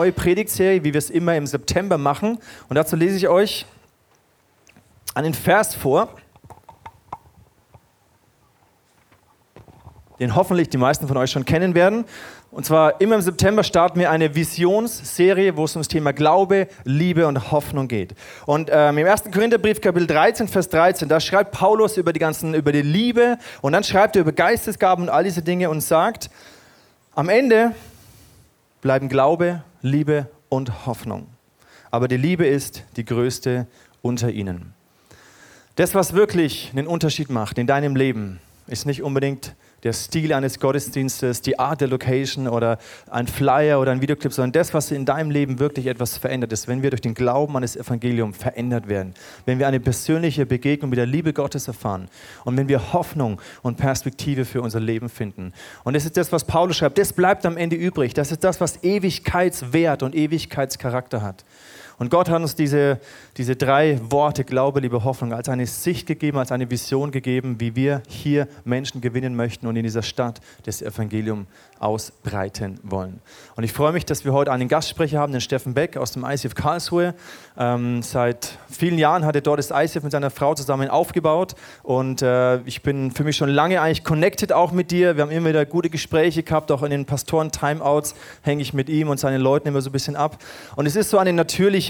neue Predigtserie, wie wir es immer im September machen. Und dazu lese ich euch einen Vers vor, den hoffentlich die meisten von euch schon kennen werden. Und zwar immer im September starten wir eine Visionsserie, wo es um das Thema Glaube, Liebe und Hoffnung geht. Und ähm, im 1. Korintherbrief, Kapitel 13, Vers 13, da schreibt Paulus über die ganzen, über die Liebe und dann schreibt er über Geistesgaben und all diese Dinge und sagt, am Ende bleiben Glaube, Liebe und Hoffnung. Aber die Liebe ist die größte unter ihnen. Das, was wirklich einen Unterschied macht in deinem Leben, ist nicht unbedingt der Stil eines Gottesdienstes, die Art der Location oder ein Flyer oder ein Videoclip, sondern das, was in deinem Leben wirklich etwas verändert ist, wenn wir durch den Glauben an das Evangelium verändert werden, wenn wir eine persönliche Begegnung mit der Liebe Gottes erfahren und wenn wir Hoffnung und Perspektive für unser Leben finden. Und das ist das, was Paulus schreibt, das bleibt am Ende übrig. Das ist das, was Ewigkeitswert und Ewigkeitscharakter hat. Und Gott hat uns diese, diese drei Worte, Glaube, Liebe, Hoffnung, als eine Sicht gegeben, als eine Vision gegeben, wie wir hier Menschen gewinnen möchten und in dieser Stadt das Evangelium ausbreiten wollen. Und ich freue mich, dass wir heute einen Gastsprecher haben, den Steffen Beck aus dem ICF Karlsruhe. Ähm, seit vielen Jahren hat er dort das ICF mit seiner Frau zusammen aufgebaut und äh, ich bin für mich schon lange eigentlich connected auch mit dir. Wir haben immer wieder gute Gespräche gehabt, auch in den Pastoren-Timeouts hänge ich mit ihm und seinen Leuten immer so ein bisschen ab. Und es ist so eine natürliche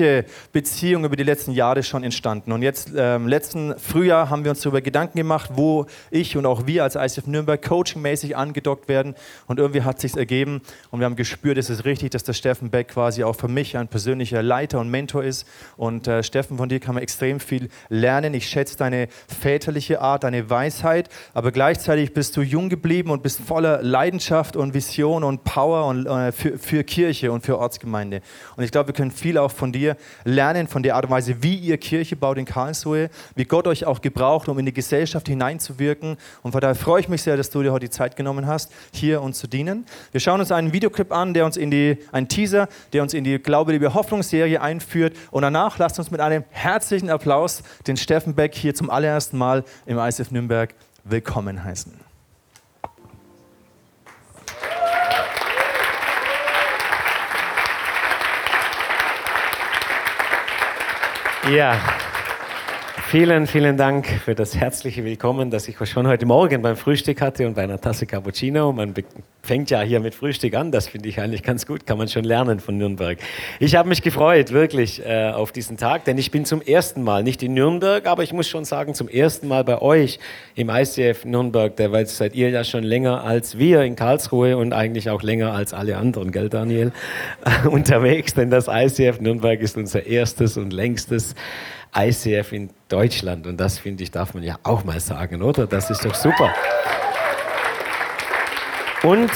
Beziehung über die letzten Jahre schon entstanden. Und jetzt, ähm, letzten Frühjahr haben wir uns darüber Gedanken gemacht, wo ich und auch wir als ICF Nürnberg coachingmäßig angedockt werden und irgendwie irgendwie hat sich ergeben und wir haben gespürt, es ist richtig, dass der Steffen Beck quasi auch für mich ein persönlicher Leiter und Mentor ist. Und äh, Steffen, von dir kann man extrem viel lernen. Ich schätze deine väterliche Art, deine Weisheit, aber gleichzeitig bist du jung geblieben und bist voller Leidenschaft und Vision und Power und, äh, für, für Kirche und für Ortsgemeinde. Und ich glaube, wir können viel auch von dir lernen, von der Art und Weise, wie ihr Kirche baut in Karlsruhe, wie Gott euch auch gebraucht, um in die Gesellschaft hineinzuwirken. Und von daher freue ich mich sehr, dass du dir heute die Zeit genommen hast, hier uns zu dienen. Wir schauen uns einen Videoclip an, der uns in die, ein Teaser, der uns in die Glaube, Liebe, Hoffnungsserie einführt. Und danach lasst uns mit einem herzlichen Applaus den Steffen Beck hier zum allerersten Mal im ISF Nürnberg willkommen heißen. Ja, Vielen, vielen Dank für das herzliche Willkommen, das ich schon heute Morgen beim Frühstück hatte und bei einer Tasse Cappuccino. Man fängt ja hier mit Frühstück an, das finde ich eigentlich ganz gut, kann man schon lernen von Nürnberg. Ich habe mich gefreut, wirklich, äh, auf diesen Tag, denn ich bin zum ersten Mal, nicht in Nürnberg, aber ich muss schon sagen, zum ersten Mal bei euch im ICF Nürnberg, weil seid ihr ja schon länger als wir in Karlsruhe und eigentlich auch länger als alle anderen, gell Daniel, unterwegs, denn das ICF Nürnberg ist unser erstes und längstes ICF in Deutschland. Und das, finde ich, darf man ja auch mal sagen, oder? Das ist doch super. Und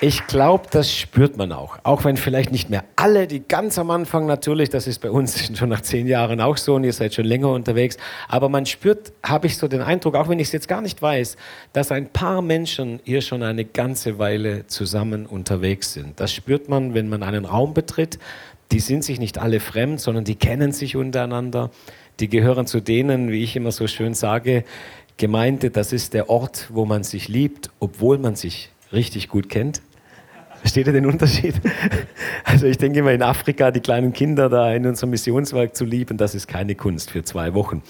ich glaube, das spürt man auch. Auch wenn vielleicht nicht mehr alle, die ganz am Anfang natürlich, das ist bei uns schon nach zehn Jahren auch so und ihr seid schon länger unterwegs, aber man spürt, habe ich so den Eindruck, auch wenn ich es jetzt gar nicht weiß, dass ein paar Menschen hier schon eine ganze Weile zusammen unterwegs sind. Das spürt man, wenn man einen Raum betritt, die sind sich nicht alle fremd, sondern die kennen sich untereinander. Die gehören zu denen, wie ich immer so schön sage, Gemeinde, das ist der Ort, wo man sich liebt, obwohl man sich richtig gut kennt. Versteht ihr den Unterschied? Also ich denke immer in Afrika, die kleinen Kinder da in unserem Missionswerk zu lieben, das ist keine Kunst für zwei Wochen.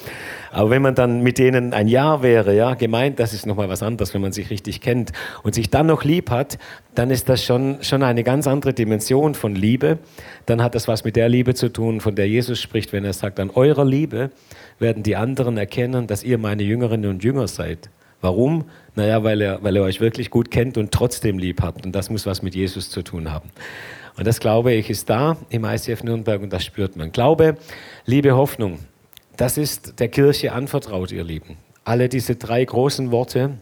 Aber wenn man dann mit denen ein Jahr wäre, ja, gemeint, das ist nochmal was anderes, wenn man sich richtig kennt und sich dann noch lieb hat, dann ist das schon, schon eine ganz andere Dimension von Liebe. Dann hat das was mit der Liebe zu tun, von der Jesus spricht, wenn er sagt, an eurer Liebe werden die anderen erkennen, dass ihr meine Jüngerinnen und Jünger seid. Warum? Naja, weil er, weil er euch wirklich gut kennt und trotzdem lieb habt. Und das muss was mit Jesus zu tun haben. Und das glaube ich ist da im ICF Nürnberg und das spürt man. Glaube, Liebe, Hoffnung, das ist der Kirche anvertraut, ihr Lieben. Alle diese drei großen Worte,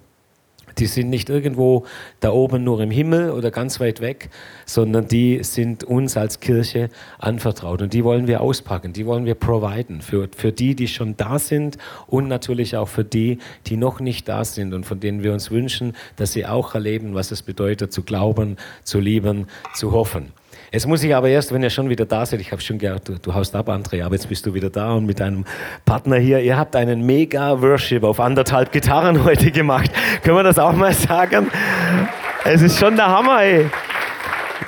die sind nicht irgendwo da oben nur im Himmel oder ganz weit weg, sondern die sind uns als Kirche anvertraut. Und die wollen wir auspacken, die wollen wir providen für, für die, die schon da sind und natürlich auch für die, die noch nicht da sind und von denen wir uns wünschen, dass sie auch erleben, was es bedeutet, zu glauben, zu lieben, zu hoffen. Jetzt muss ich aber erst, wenn ihr schon wieder da seid, ich habe schon gehört, du, du haust ab, André, aber jetzt bist du wieder da und mit deinem Partner hier, ihr habt einen mega Worship auf anderthalb Gitarren heute gemacht. Können wir das auch mal sagen? Es ist schon der Hammer, ey.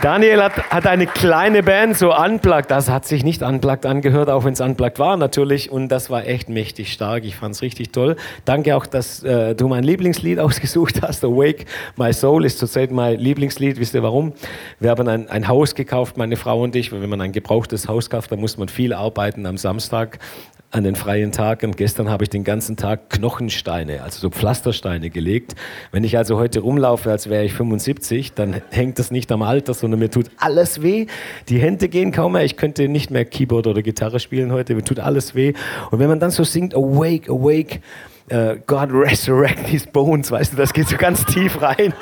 Daniel hat, hat eine kleine Band, so unplugged. Das hat sich nicht unplugged angehört, auch wenn es unplugged war natürlich. Und das war echt mächtig stark. Ich fand es richtig toll. Danke auch, dass äh, du mein Lieblingslied ausgesucht hast. Awake My Soul ist zurzeit mein Lieblingslied. Wisst ihr warum? Wir haben ein, ein Haus gekauft, meine Frau und ich. Wenn man ein gebrauchtes Haus kauft, dann muss man viel arbeiten am Samstag an den freien Tagen. Gestern habe ich den ganzen Tag Knochensteine, also so Pflastersteine gelegt. Wenn ich also heute rumlaufe, als wäre ich 75, dann hängt das nicht am Alter, sondern mir tut alles weh. Die Hände gehen kaum mehr. Ich könnte nicht mehr Keyboard oder Gitarre spielen heute. Mir tut alles weh. Und wenn man dann so singt, Awake, Awake, Uh, God resurrect these bones, weißt du, das geht so ganz tief rein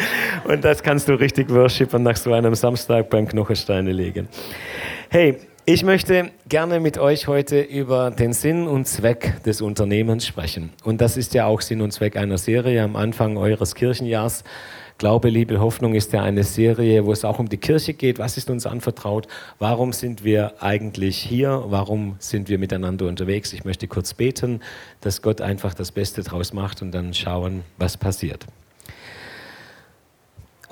und das kannst du richtig worshipen nach so einem Samstag beim Knochensteine legen. Hey, ich möchte gerne mit euch heute über den Sinn und Zweck des Unternehmens sprechen. Und das ist ja auch Sinn und Zweck einer Serie am Anfang eures Kirchenjahrs. Glaube, Liebe, Hoffnung ist ja eine Serie, wo es auch um die Kirche geht. Was ist uns anvertraut? Warum sind wir eigentlich hier? Warum sind wir miteinander unterwegs? Ich möchte kurz beten, dass Gott einfach das Beste draus macht und dann schauen, was passiert.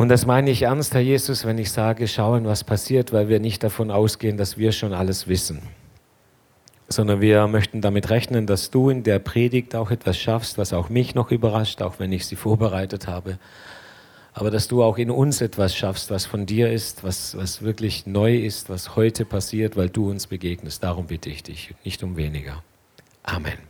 Und das meine ich ernst, Herr Jesus, wenn ich sage, schauen, was passiert, weil wir nicht davon ausgehen, dass wir schon alles wissen, sondern wir möchten damit rechnen, dass du in der Predigt auch etwas schaffst, was auch mich noch überrascht, auch wenn ich sie vorbereitet habe. Aber dass du auch in uns etwas schaffst, was von dir ist, was, was wirklich neu ist, was heute passiert, weil du uns begegnest. Darum bitte ich dich, nicht um weniger. Amen.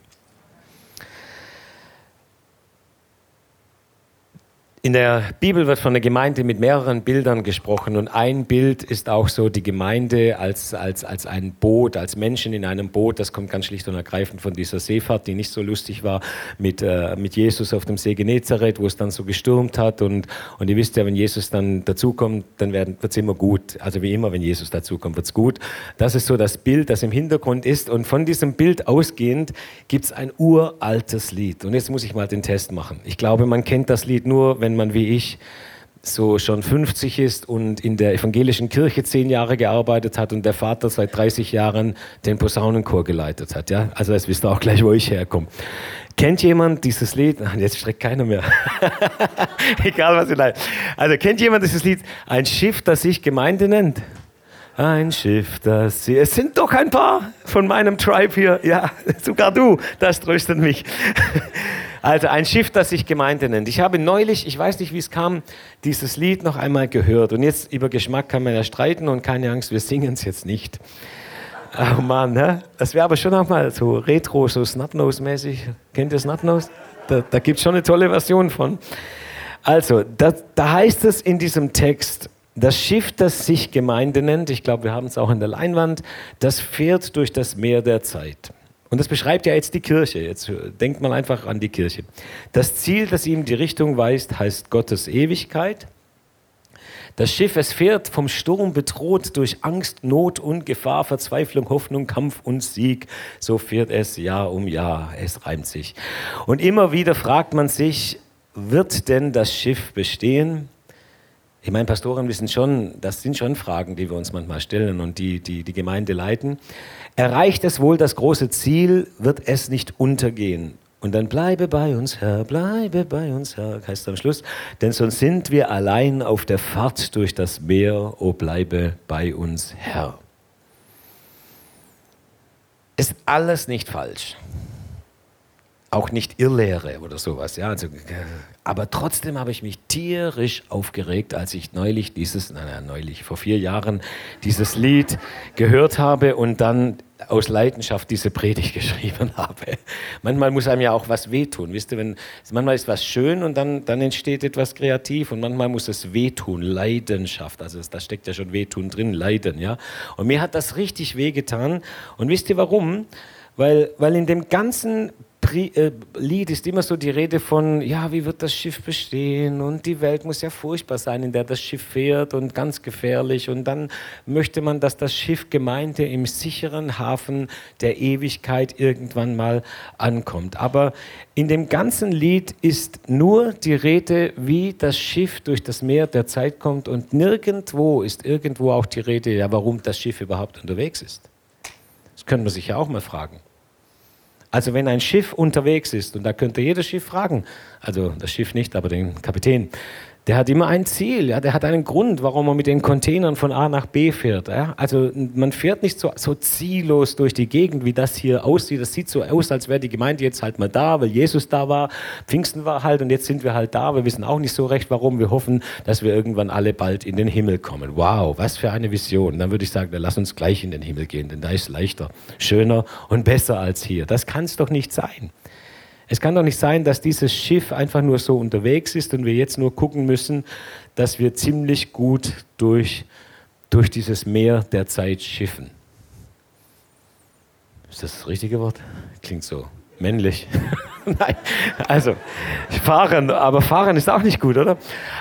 In der Bibel wird von der Gemeinde mit mehreren Bildern gesprochen und ein Bild ist auch so die Gemeinde als, als, als ein Boot, als Menschen in einem Boot. Das kommt ganz schlicht und ergreifend von dieser Seefahrt, die nicht so lustig war mit, äh, mit Jesus auf dem See Genezareth, wo es dann so gestürmt hat. Und, und ihr wisst ja, wenn Jesus dann dazukommt, dann wird es immer gut. Also wie immer, wenn Jesus dazukommt, wird es gut. Das ist so das Bild, das im Hintergrund ist. Und von diesem Bild ausgehend gibt es ein uraltes Lied. Und jetzt muss ich mal den Test machen. Ich glaube, man kennt das Lied nur, wenn wenn man wie ich so schon 50 ist und in der evangelischen Kirche zehn Jahre gearbeitet hat und der Vater seit 30 Jahren den Posaunenchor geleitet hat. Ja? Also jetzt wisst ihr auch gleich, wo ich herkomme. Kennt jemand dieses Lied? Ach, jetzt streckt keiner mehr. Egal, was ihr leid. Also kennt jemand dieses Lied? Ein Schiff, das sich Gemeinde nennt? Ein Schiff, das sie. Es sind doch ein paar von meinem Tribe hier. Ja, sogar du. Das tröstet mich. Also ein Schiff, das sich Gemeinde nennt. Ich habe neulich, ich weiß nicht, wie es kam, dieses Lied noch einmal gehört. Und jetzt über Geschmack kann man ja streiten und keine Angst, wir singen es jetzt nicht. Oh Mann, ne? das wäre aber schon auch mal so retro, so Snapnose-mäßig. Kennt ihr Snapnose? Da, da gibt es schon eine tolle Version von. Also, da, da heißt es in diesem Text, das Schiff, das sich Gemeinde nennt, ich glaube, wir haben es auch in der Leinwand, das fährt durch das Meer der Zeit. Und das beschreibt ja jetzt die Kirche. Jetzt denkt man einfach an die Kirche. Das Ziel, das ihm die Richtung weist, heißt Gottes Ewigkeit. Das Schiff, es fährt vom Sturm bedroht durch Angst, Not und Gefahr, Verzweiflung, Hoffnung, Kampf und Sieg. So fährt es Jahr um Jahr. Es reimt sich. Und immer wieder fragt man sich, wird denn das Schiff bestehen? Ich meine, Pastoren wissen schon, das sind schon Fragen, die wir uns manchmal stellen und die die, die Gemeinde leiten. Erreicht es wohl das große Ziel, wird es nicht untergehen. Und dann bleibe bei uns, Herr, bleibe bei uns, Herr, heißt am Schluss. Denn sonst sind wir allein auf der Fahrt durch das Meer, o bleibe bei uns, Herr. Ist alles nicht falsch auch nicht Irrlehre oder sowas. Ja, also, aber trotzdem habe ich mich tierisch aufgeregt, als ich neulich dieses, naja, neulich, vor vier Jahren, dieses Lied gehört habe und dann aus Leidenschaft diese Predigt geschrieben habe. Manchmal muss einem ja auch was wehtun. Wisst ihr, wenn, manchmal ist was schön und dann, dann entsteht etwas kreativ und manchmal muss es wehtun, Leidenschaft. Also da steckt ja schon Wehtun drin, Leiden. Ja? Und mir hat das richtig wehgetan. Und wisst ihr warum? Weil, weil in dem ganzen äh, Lied ist immer so die Rede von, ja, wie wird das Schiff bestehen und die Welt muss ja furchtbar sein, in der das Schiff fährt und ganz gefährlich und dann möchte man, dass das Schiff Gemeinde im sicheren Hafen der Ewigkeit irgendwann mal ankommt. Aber in dem ganzen Lied ist nur die Rede, wie das Schiff durch das Meer der Zeit kommt und nirgendwo ist irgendwo auch die Rede, ja, warum das Schiff überhaupt unterwegs ist. Das können wir sich ja auch mal fragen. Also wenn ein Schiff unterwegs ist, und da könnte jedes Schiff fragen, also das Schiff nicht, aber den Kapitän, der hat immer ein Ziel, ja, der hat einen Grund, warum er mit den Containern von A nach B fährt. Ja. Also man fährt nicht so, so ziellos durch die Gegend, wie das hier aussieht. Das sieht so aus, als wäre die Gemeinde jetzt halt mal da, weil Jesus da war, Pfingsten war halt und jetzt sind wir halt da. Wir wissen auch nicht so recht, warum. Wir hoffen, dass wir irgendwann alle bald in den Himmel kommen. Wow, was für eine Vision. Dann würde ich sagen, dann lass uns gleich in den Himmel gehen, denn da ist leichter, schöner und besser als hier. Das kann es doch nicht sein. Es kann doch nicht sein, dass dieses Schiff einfach nur so unterwegs ist und wir jetzt nur gucken müssen, dass wir ziemlich gut durch, durch dieses Meer der Zeit schiffen. Ist das das richtige Wort? Klingt so männlich. Nein, also fahren, aber fahren ist auch nicht gut, oder?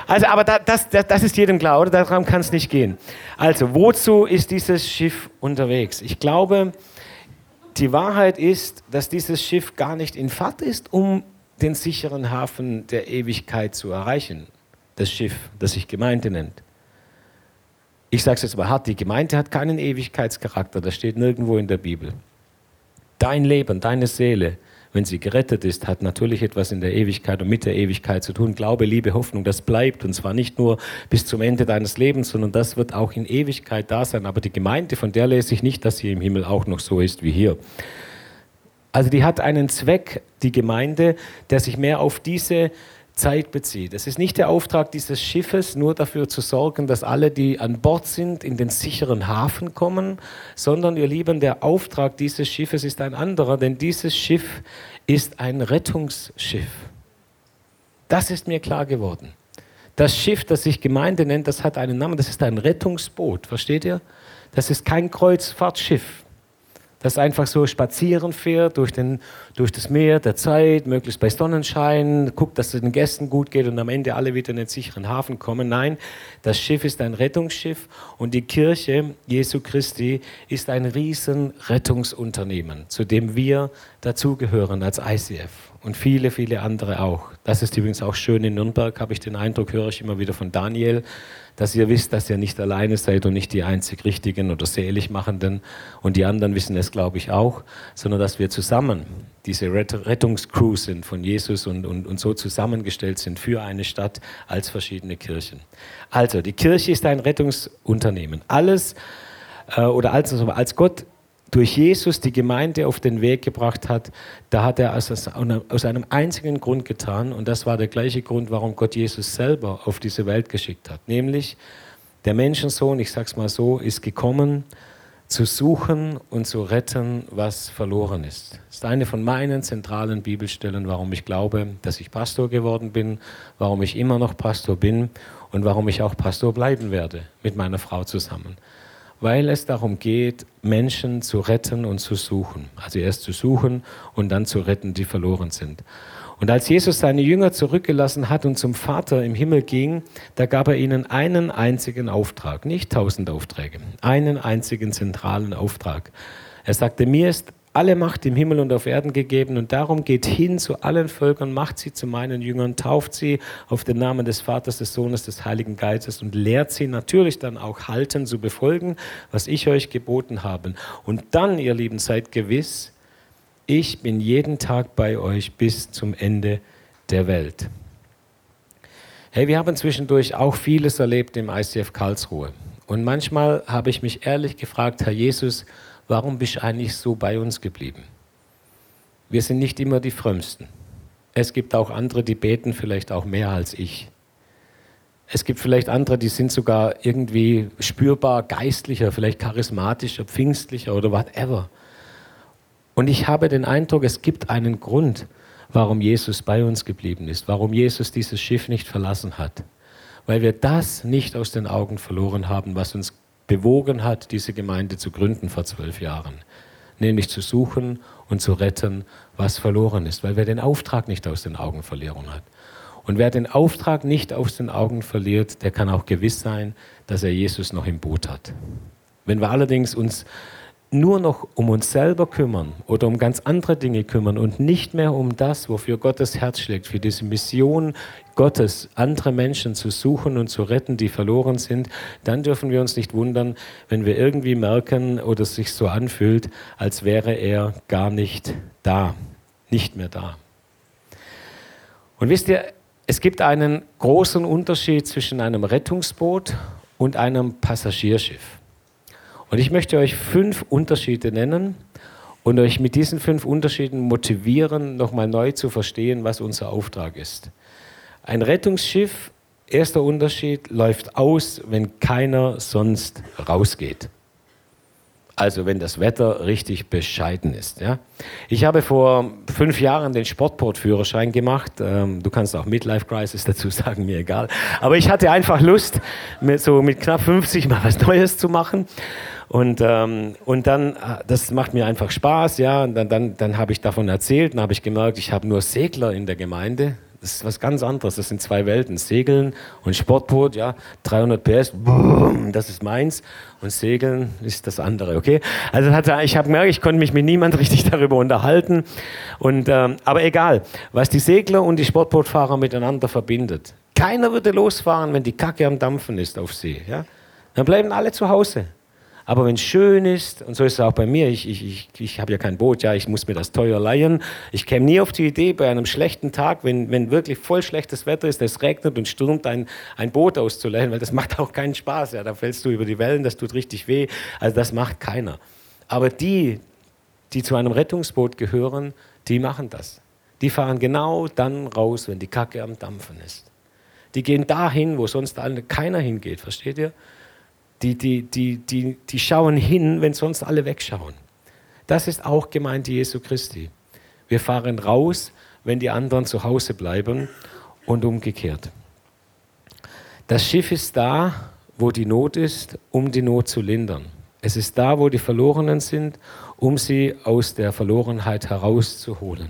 Also, aber da, das, das, das ist jedem klar, oder? Daran kann es nicht gehen. Also, wozu ist dieses Schiff unterwegs? Ich glaube, die Wahrheit ist, dass dieses Schiff gar nicht in Fahrt ist, um den sicheren Hafen der Ewigkeit zu erreichen. Das Schiff, das sich Gemeinde nennt. Ich sage es jetzt mal hart, die Gemeinde hat keinen Ewigkeitscharakter, das steht nirgendwo in der Bibel. Dein Leben, deine Seele wenn sie gerettet ist, hat natürlich etwas in der Ewigkeit und mit der Ewigkeit zu tun. Glaube, Liebe, Hoffnung, das bleibt. Und zwar nicht nur bis zum Ende deines Lebens, sondern das wird auch in Ewigkeit da sein. Aber die Gemeinde, von der lese ich nicht, dass sie im Himmel auch noch so ist wie hier. Also die hat einen Zweck, die Gemeinde, der sich mehr auf diese Zeit bezieht. Es ist nicht der Auftrag dieses Schiffes, nur dafür zu sorgen, dass alle, die an Bord sind, in den sicheren Hafen kommen, sondern, ihr Lieben, der Auftrag dieses Schiffes ist ein anderer, denn dieses Schiff ist ein Rettungsschiff. Das ist mir klar geworden. Das Schiff, das sich Gemeinde nennt, das hat einen Namen, das ist ein Rettungsboot, versteht ihr? Das ist kein Kreuzfahrtschiff das einfach so spazieren fährt durch, den, durch das Meer der Zeit, möglichst bei Sonnenschein, guckt, dass es den Gästen gut geht und am Ende alle wieder in den sicheren Hafen kommen. Nein, das Schiff ist ein Rettungsschiff und die Kirche Jesu Christi ist ein riesen Rettungsunternehmen, zu dem wir dazugehören als ICF und viele, viele andere auch. Das ist übrigens auch schön in Nürnberg, habe ich den Eindruck, höre ich immer wieder von Daniel, dass ihr wisst, dass ihr nicht alleine seid und nicht die einzig Richtigen oder Selig machenden und die anderen wissen es, glaube ich, auch, sondern dass wir zusammen diese Rettungscrew sind von Jesus und, und, und so zusammengestellt sind für eine Stadt als verschiedene Kirchen. Also, die Kirche ist ein Rettungsunternehmen. Alles äh, oder als, also als Gott durch Jesus die Gemeinde auf den Weg gebracht hat, da hat er aus, aus einem einzigen Grund getan und das war der gleiche Grund, warum Gott Jesus selber auf diese Welt geschickt hat. Nämlich der Menschensohn, ich sag's mal so, ist gekommen, zu suchen und zu retten, was verloren ist. Das ist eine von meinen zentralen Bibelstellen, warum ich glaube, dass ich Pastor geworden bin, warum ich immer noch Pastor bin und warum ich auch Pastor bleiben werde mit meiner Frau zusammen weil es darum geht, Menschen zu retten und zu suchen. Also erst zu suchen und dann zu retten, die verloren sind. Und als Jesus seine Jünger zurückgelassen hat und zum Vater im Himmel ging, da gab er ihnen einen einzigen Auftrag, nicht tausend Aufträge, einen einzigen zentralen Auftrag. Er sagte, mir ist alle Macht im Himmel und auf Erden gegeben und darum geht hin zu allen Völkern, macht sie zu meinen Jüngern, tauft sie auf den Namen des Vaters, des Sohnes, des Heiligen Geistes und lehrt sie natürlich dann auch halten zu befolgen, was ich euch geboten habe. Und dann, ihr Lieben, seid gewiss, ich bin jeden Tag bei euch bis zum Ende der Welt. Hey, wir haben zwischendurch auch vieles erlebt im ICF Karlsruhe. Und manchmal habe ich mich ehrlich gefragt, Herr Jesus, warum bist du eigentlich so bei uns geblieben? Wir sind nicht immer die Frömmsten. Es gibt auch andere, die beten vielleicht auch mehr als ich. Es gibt vielleicht andere, die sind sogar irgendwie spürbar geistlicher, vielleicht charismatischer, pfingstlicher oder whatever. Und ich habe den Eindruck, es gibt einen Grund, warum Jesus bei uns geblieben ist, warum Jesus dieses Schiff nicht verlassen hat. Weil wir das nicht aus den Augen verloren haben, was uns bewogen hat, diese Gemeinde zu gründen vor zwölf Jahren. Nämlich zu suchen und zu retten, was verloren ist, weil wer den Auftrag nicht aus den Augen verloren hat. Und wer den Auftrag nicht aus den Augen verliert, der kann auch gewiss sein, dass er Jesus noch im Boot hat. Wenn wir allerdings uns nur noch um uns selber kümmern oder um ganz andere Dinge kümmern und nicht mehr um das, wofür Gottes Herz schlägt, für diese Mission Gottes, andere Menschen zu suchen und zu retten, die verloren sind, dann dürfen wir uns nicht wundern, wenn wir irgendwie merken oder es sich so anfühlt, als wäre er gar nicht da, nicht mehr da. Und wisst ihr, es gibt einen großen Unterschied zwischen einem Rettungsboot und einem Passagierschiff. Und ich möchte euch fünf Unterschiede nennen und euch mit diesen fünf Unterschieden motivieren, nochmal neu zu verstehen, was unser Auftrag ist. Ein Rettungsschiff, erster Unterschied, läuft aus, wenn keiner sonst rausgeht. Also wenn das Wetter richtig bescheiden ist. Ja? Ich habe vor fünf Jahren den Sportbootführerschein gemacht. Ähm, du kannst auch Midlife Crisis dazu sagen, mir egal. Aber ich hatte einfach Lust, mit, so mit knapp 50 mal was Neues zu machen. Und, ähm, und dann, äh, das macht mir einfach Spaß, ja. Und dann, dann, dann habe ich davon erzählt und habe ich gemerkt, ich habe nur Segler in der Gemeinde. Das ist was ganz anderes. Das sind zwei Welten. Segeln und Sportboot, ja, 300 PS, boom, das ist meins. Und Segeln ist das andere, okay? Also hat, ich habe gemerkt, ich konnte mich mit niemand richtig darüber unterhalten. Und, ähm, aber egal, was die Segler und die Sportbootfahrer miteinander verbindet. Keiner würde losfahren, wenn die Kacke am Dampfen ist auf See. Ja? Dann bleiben alle zu Hause. Aber wenn es schön ist, und so ist es auch bei mir, ich, ich, ich, ich habe ja kein Boot, ja, ich muss mir das teuer leihen. Ich käme nie auf die Idee, bei einem schlechten Tag, wenn, wenn wirklich voll schlechtes Wetter ist, es regnet und stürmt, ein, ein Boot auszuleihen, weil das macht auch keinen Spaß. Ja, da fällst du über die Wellen, das tut richtig weh. Also das macht keiner. Aber die, die zu einem Rettungsboot gehören, die machen das. Die fahren genau dann raus, wenn die Kacke am Dampfen ist. Die gehen dahin, wo sonst keiner hingeht, versteht ihr? Die, die, die, die, die schauen hin, wenn sonst alle wegschauen. Das ist auch Gemeinde Jesu Christi. Wir fahren raus, wenn die anderen zu Hause bleiben und umgekehrt. Das Schiff ist da, wo die Not ist, um die Not zu lindern. Es ist da, wo die Verlorenen sind, um sie aus der Verlorenheit herauszuholen.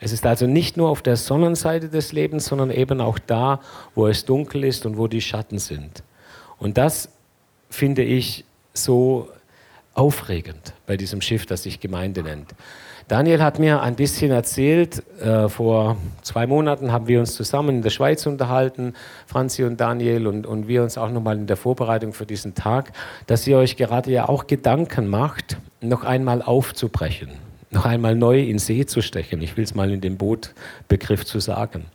Es ist also nicht nur auf der Sonnenseite des Lebens, sondern eben auch da, wo es dunkel ist und wo die Schatten sind. Und das finde ich so aufregend bei diesem Schiff, das sich Gemeinde nennt. Daniel hat mir ein bisschen erzählt, äh, vor zwei Monaten haben wir uns zusammen in der Schweiz unterhalten, Franzi und Daniel und, und wir uns auch nochmal in der Vorbereitung für diesen Tag, dass ihr euch gerade ja auch Gedanken macht, noch einmal aufzubrechen, noch einmal neu in See zu stechen. Ich will es mal in dem Bootbegriff zu sagen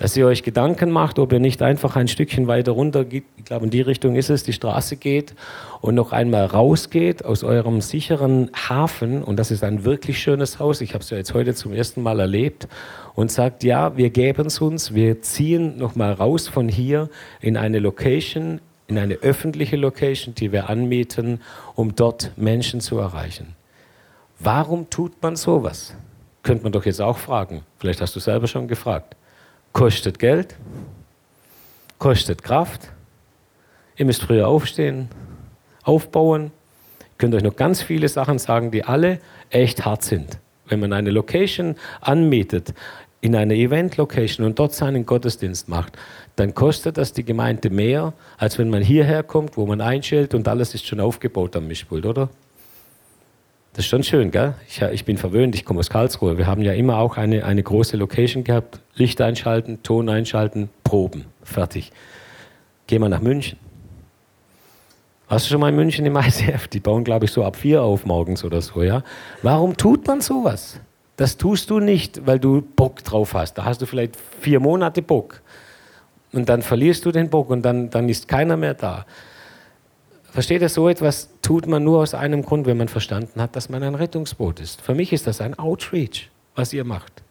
dass ihr euch Gedanken macht, ob ihr nicht einfach ein Stückchen weiter runter geht, ich glaube in die Richtung ist es, die Straße geht und noch einmal rausgeht aus eurem sicheren Hafen, und das ist ein wirklich schönes Haus, ich habe es ja jetzt heute zum ersten Mal erlebt, und sagt, ja, wir geben es uns, wir ziehen noch mal raus von hier in eine Location, in eine öffentliche Location, die wir anmieten, um dort Menschen zu erreichen. Warum tut man sowas? Könnte man doch jetzt auch fragen. Vielleicht hast du selber schon gefragt kostet Geld, kostet Kraft. Ihr müsst früher aufstehen, aufbauen. Ihr könnt euch noch ganz viele Sachen sagen, die alle echt hart sind. Wenn man eine Location anmietet, in einer Event-Location und dort seinen Gottesdienst macht, dann kostet das die Gemeinde mehr, als wenn man hierher kommt, wo man einschält und alles ist schon aufgebaut am Mischpult, oder? Das ist schon schön, gell? Ich, ich, bin verwöhnt, ich komme aus Karlsruhe. Wir haben ja immer auch eine, eine große Location gehabt. Licht einschalten, Ton einschalten, Proben. Fertig. Gehen wir nach München. Warst du schon mal in München im ICF? Die bauen, glaube ich, so ab vier auf morgens oder so, ja? Warum tut man sowas? Das tust du nicht, weil du Bock drauf hast. Da hast du vielleicht vier Monate Bock. Und dann verlierst du den Bock und dann, dann ist keiner mehr da. Versteht ihr, so etwas tut man nur aus einem Grund, wenn man verstanden hat, dass man ein Rettungsboot ist. Für mich ist das ein Outreach, was ihr macht.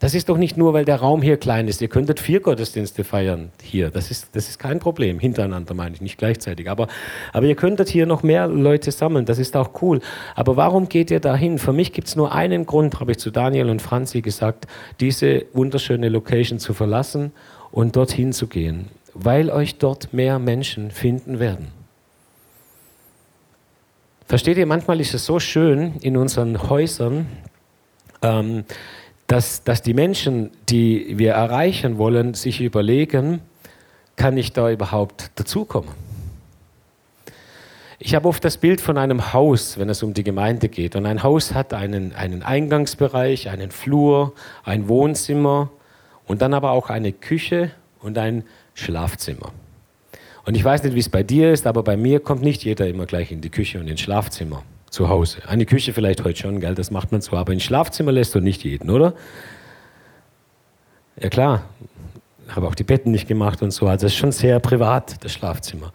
Das ist doch nicht nur, weil der Raum hier klein ist. Ihr könntet vier Gottesdienste feiern hier. Das ist, das ist kein Problem. Hintereinander meine ich, nicht gleichzeitig. Aber, aber ihr könntet hier noch mehr Leute sammeln. Das ist auch cool. Aber warum geht ihr dahin? Für mich gibt es nur einen Grund, habe ich zu Daniel und Franzi gesagt, diese wunderschöne Location zu verlassen und dorthin zu gehen. Weil euch dort mehr Menschen finden werden. Versteht ihr, manchmal ist es so schön in unseren Häusern, ähm, dass, dass die Menschen, die wir erreichen wollen, sich überlegen, kann ich da überhaupt dazukommen? Ich habe oft das Bild von einem Haus, wenn es um die Gemeinde geht. Und ein Haus hat einen, einen Eingangsbereich, einen Flur, ein Wohnzimmer und dann aber auch eine Küche und ein Schlafzimmer. Und ich weiß nicht, wie es bei dir ist, aber bei mir kommt nicht jeder immer gleich in die Küche und ins Schlafzimmer zu Hause. Eine Küche vielleicht heute schon, gell, das macht man so, aber ins Schlafzimmer lässt du nicht jeden, oder? Ja klar, habe auch die Betten nicht gemacht und so. Also es ist schon sehr privat, das Schlafzimmer.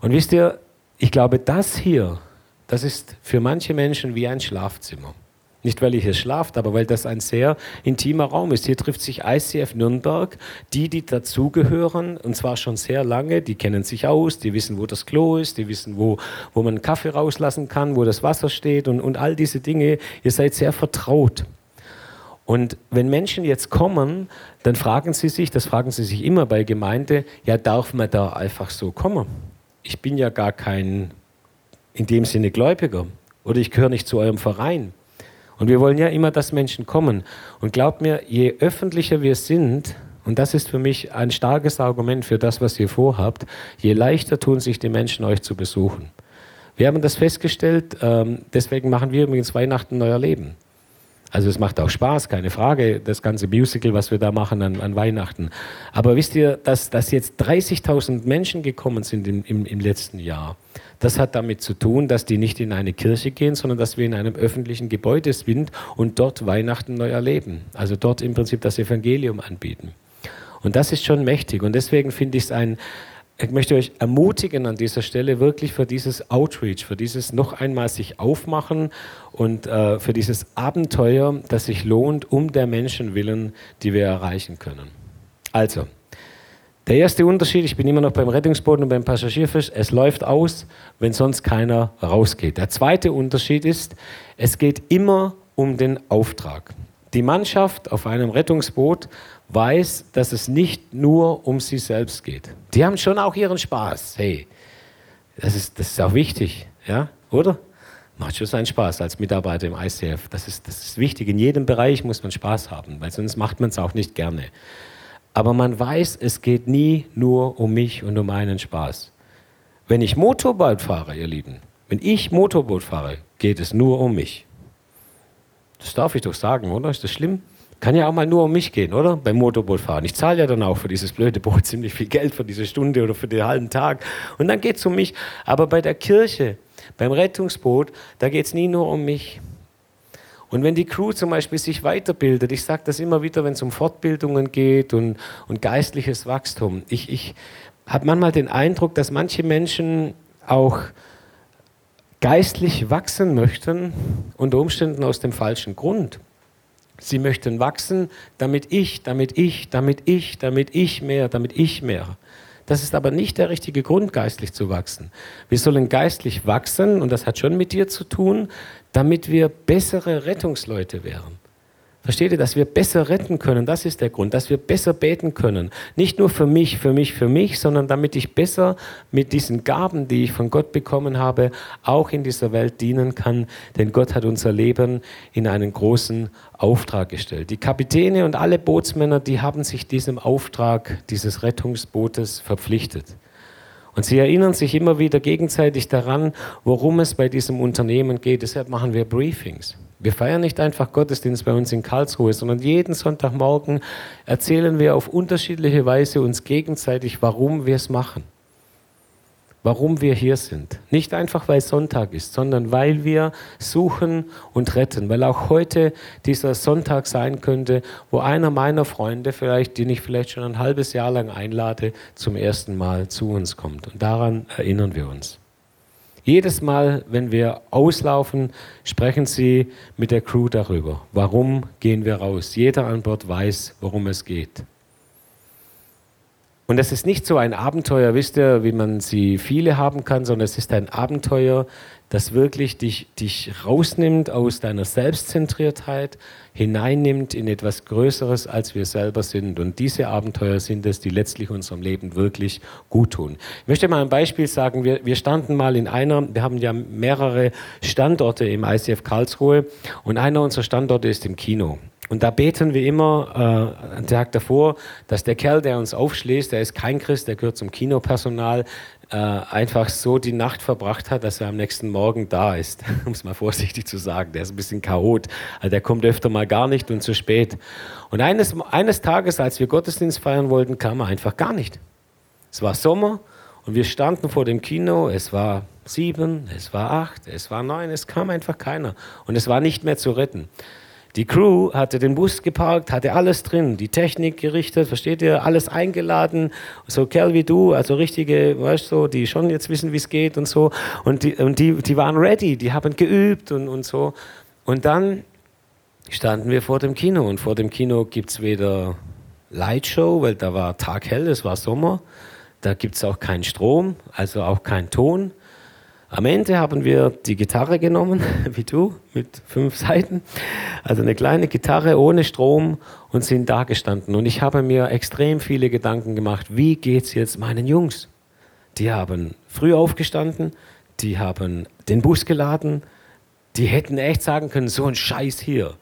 Und wisst ihr, ich glaube, das hier, das ist für manche Menschen wie ein Schlafzimmer. Nicht, weil ihr hier schlaft, aber weil das ein sehr intimer Raum ist. Hier trifft sich ICF Nürnberg, die, die dazugehören, und zwar schon sehr lange, die kennen sich aus, die wissen, wo das Klo ist, die wissen, wo, wo man einen Kaffee rauslassen kann, wo das Wasser steht und, und all diese Dinge. Ihr seid sehr vertraut. Und wenn Menschen jetzt kommen, dann fragen sie sich, das fragen sie sich immer bei Gemeinde, ja, darf man da einfach so kommen? Ich bin ja gar kein in dem Sinne Gläubiger oder ich gehöre nicht zu eurem Verein. Und wir wollen ja immer, dass Menschen kommen. Und glaubt mir, je öffentlicher wir sind, und das ist für mich ein starkes Argument für das, was ihr vorhabt, je leichter tun sich die Menschen, euch zu besuchen. Wir haben das festgestellt, ähm, deswegen machen wir übrigens Weihnachten neuer Leben. Also es macht auch Spaß, keine Frage, das ganze Musical, was wir da machen an, an Weihnachten. Aber wisst ihr, dass, dass jetzt 30.000 Menschen gekommen sind im, im, im letzten Jahr, das hat damit zu tun, dass die nicht in eine Kirche gehen, sondern dass wir in einem öffentlichen Gebäude sind und dort Weihnachten neu erleben. Also dort im Prinzip das Evangelium anbieten. Und das ist schon mächtig. Und deswegen finde ich es ein, ich möchte euch ermutigen an dieser Stelle wirklich für dieses Outreach, für dieses noch einmal sich aufmachen und äh, für dieses Abenteuer, das sich lohnt, um der Menschen willen, die wir erreichen können. Also, der erste Unterschied, ich bin immer noch beim Rettungsboot und beim Passagierfisch, es läuft aus, wenn sonst keiner rausgeht. Der zweite Unterschied ist, es geht immer um den Auftrag. Die Mannschaft auf einem Rettungsboot weiß, dass es nicht nur um sie selbst geht. Die haben schon auch ihren Spaß. Hey, das ist, das ist auch wichtig, ja, oder? Macht schon seinen Spaß als Mitarbeiter im ICF. Das ist, das ist wichtig. In jedem Bereich muss man Spaß haben, weil sonst macht man es auch nicht gerne. Aber man weiß, es geht nie nur um mich und um meinen Spaß. Wenn ich Motorboot fahre, ihr Lieben, wenn ich Motorboot fahre, geht es nur um mich. Das darf ich doch sagen, oder? Ist das schlimm? Kann ja auch mal nur um mich gehen, oder? Beim Motorbootfahren. Ich zahle ja dann auch für dieses blöde Boot ziemlich viel Geld für diese Stunde oder für den halben Tag. Und dann geht es um mich. Aber bei der Kirche, beim Rettungsboot, da geht es nie nur um mich. Und wenn die Crew zum Beispiel sich weiterbildet, ich sage das immer wieder, wenn es um Fortbildungen geht und, und geistliches Wachstum, ich, ich habe manchmal den Eindruck, dass manche Menschen auch geistlich wachsen möchten, unter Umständen aus dem falschen Grund. Sie möchten wachsen, damit ich, damit ich, damit ich, damit ich mehr, damit ich mehr. Das ist aber nicht der richtige Grund, geistlich zu wachsen. Wir sollen geistlich wachsen, und das hat schon mit dir zu tun, damit wir bessere Rettungsleute wären. Versteht ihr, dass wir besser retten können? Das ist der Grund, dass wir besser beten können. Nicht nur für mich, für mich, für mich, sondern damit ich besser mit diesen Gaben, die ich von Gott bekommen habe, auch in dieser Welt dienen kann. Denn Gott hat unser Leben in einen großen Auftrag gestellt. Die Kapitäne und alle Bootsmänner, die haben sich diesem Auftrag dieses Rettungsbootes verpflichtet. Und sie erinnern sich immer wieder gegenseitig daran, worum es bei diesem Unternehmen geht. Deshalb machen wir Briefings. Wir feiern nicht einfach Gottesdienst bei uns in Karlsruhe, sondern jeden Sonntagmorgen erzählen wir auf unterschiedliche Weise uns gegenseitig, warum wir es machen. Warum wir hier sind. Nicht einfach, weil Sonntag ist, sondern weil wir suchen und retten. Weil auch heute dieser Sonntag sein könnte, wo einer meiner Freunde, vielleicht, den ich vielleicht schon ein halbes Jahr lang einlade, zum ersten Mal zu uns kommt. Und daran erinnern wir uns. Jedes Mal, wenn wir auslaufen, sprechen sie mit der Crew darüber. Warum gehen wir raus? Jeder an Bord weiß, worum es geht. Und es ist nicht so ein Abenteuer, wisst ihr, wie man sie viele haben kann, sondern es ist ein Abenteuer, das wirklich dich, dich rausnimmt aus deiner Selbstzentriertheit, hineinnimmt in etwas Größeres, als wir selber sind. Und diese Abenteuer sind es, die letztlich unserem Leben wirklich gut tun. Ich möchte mal ein Beispiel sagen. Wir, wir standen mal in einer, wir haben ja mehrere Standorte im ICF Karlsruhe und einer unserer Standorte ist im Kino. Und da beten wir immer äh, einen Tag davor, dass der Kerl, der uns aufschließt, der ist kein Christ, der gehört zum Kinopersonal, äh, einfach so die Nacht verbracht hat, dass er am nächsten Morgen da ist. um es mal vorsichtig zu sagen. Der ist ein bisschen chaot. Also der kommt öfter mal gar nicht und zu spät. Und eines, eines Tages, als wir Gottesdienst feiern wollten, kam er einfach gar nicht. Es war Sommer und wir standen vor dem Kino. Es war sieben, es war acht, es war neun, es kam einfach keiner. Und es war nicht mehr zu retten. Die Crew hatte den Bus geparkt, hatte alles drin, die Technik gerichtet, versteht ihr, alles eingeladen, so Kerl wie du, also richtige, weißt du, die schon jetzt wissen, wie es geht und so. Und die, und die, die waren ready, die haben geübt und, und so. Und dann standen wir vor dem Kino und vor dem Kino gibt es weder Lightshow, weil da war taghell, es war Sommer, da gibt es auch keinen Strom, also auch keinen Ton. Am Ende haben wir die Gitarre genommen, wie du, mit fünf Seiten. Also eine kleine Gitarre ohne Strom und sind da gestanden. Und ich habe mir extrem viele Gedanken gemacht, wie geht es jetzt meinen Jungs? Die haben früh aufgestanden, die haben den Bus geladen, die hätten echt sagen können, so ein Scheiß hier.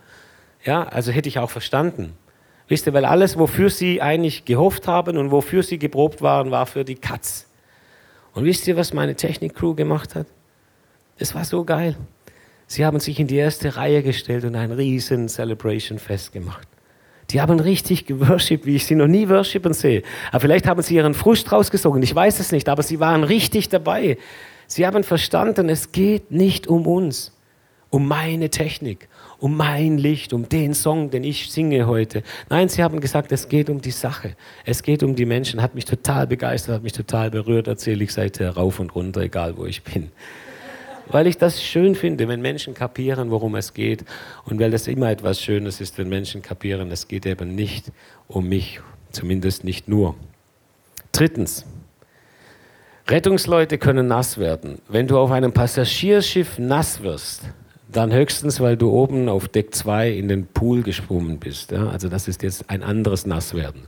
Ja, also hätte ich auch verstanden. Wisst ihr, weil alles, wofür sie eigentlich gehofft haben und wofür sie geprobt waren, war für die Katz. Und wisst ihr, was meine Technik-Crew gemacht hat? Es war so geil. Sie haben sich in die erste Reihe gestellt und ein riesen Celebration-Fest gemacht. Die haben richtig geworshipped, wie ich sie noch nie worshipen sehe. Aber vielleicht haben sie ihren Frust rausgesogen, ich weiß es nicht, aber sie waren richtig dabei. Sie haben verstanden, es geht nicht um uns, um meine Technik, um mein Licht, um den Song, den ich singe heute. Nein, sie haben gesagt, es geht um die Sache. Es geht um die Menschen. Hat mich total begeistert, hat mich total berührt, erzähle ich seither rauf und runter, egal wo ich bin. Weil ich das schön finde, wenn Menschen kapieren, worum es geht. Und weil das immer etwas Schönes ist, wenn Menschen kapieren, es geht eben nicht um mich, zumindest nicht nur. Drittens, Rettungsleute können nass werden. Wenn du auf einem Passagierschiff nass wirst, dann höchstens, weil du oben auf Deck 2 in den Pool geschwommen bist. Ja? Also das ist jetzt ein anderes Nasswerden.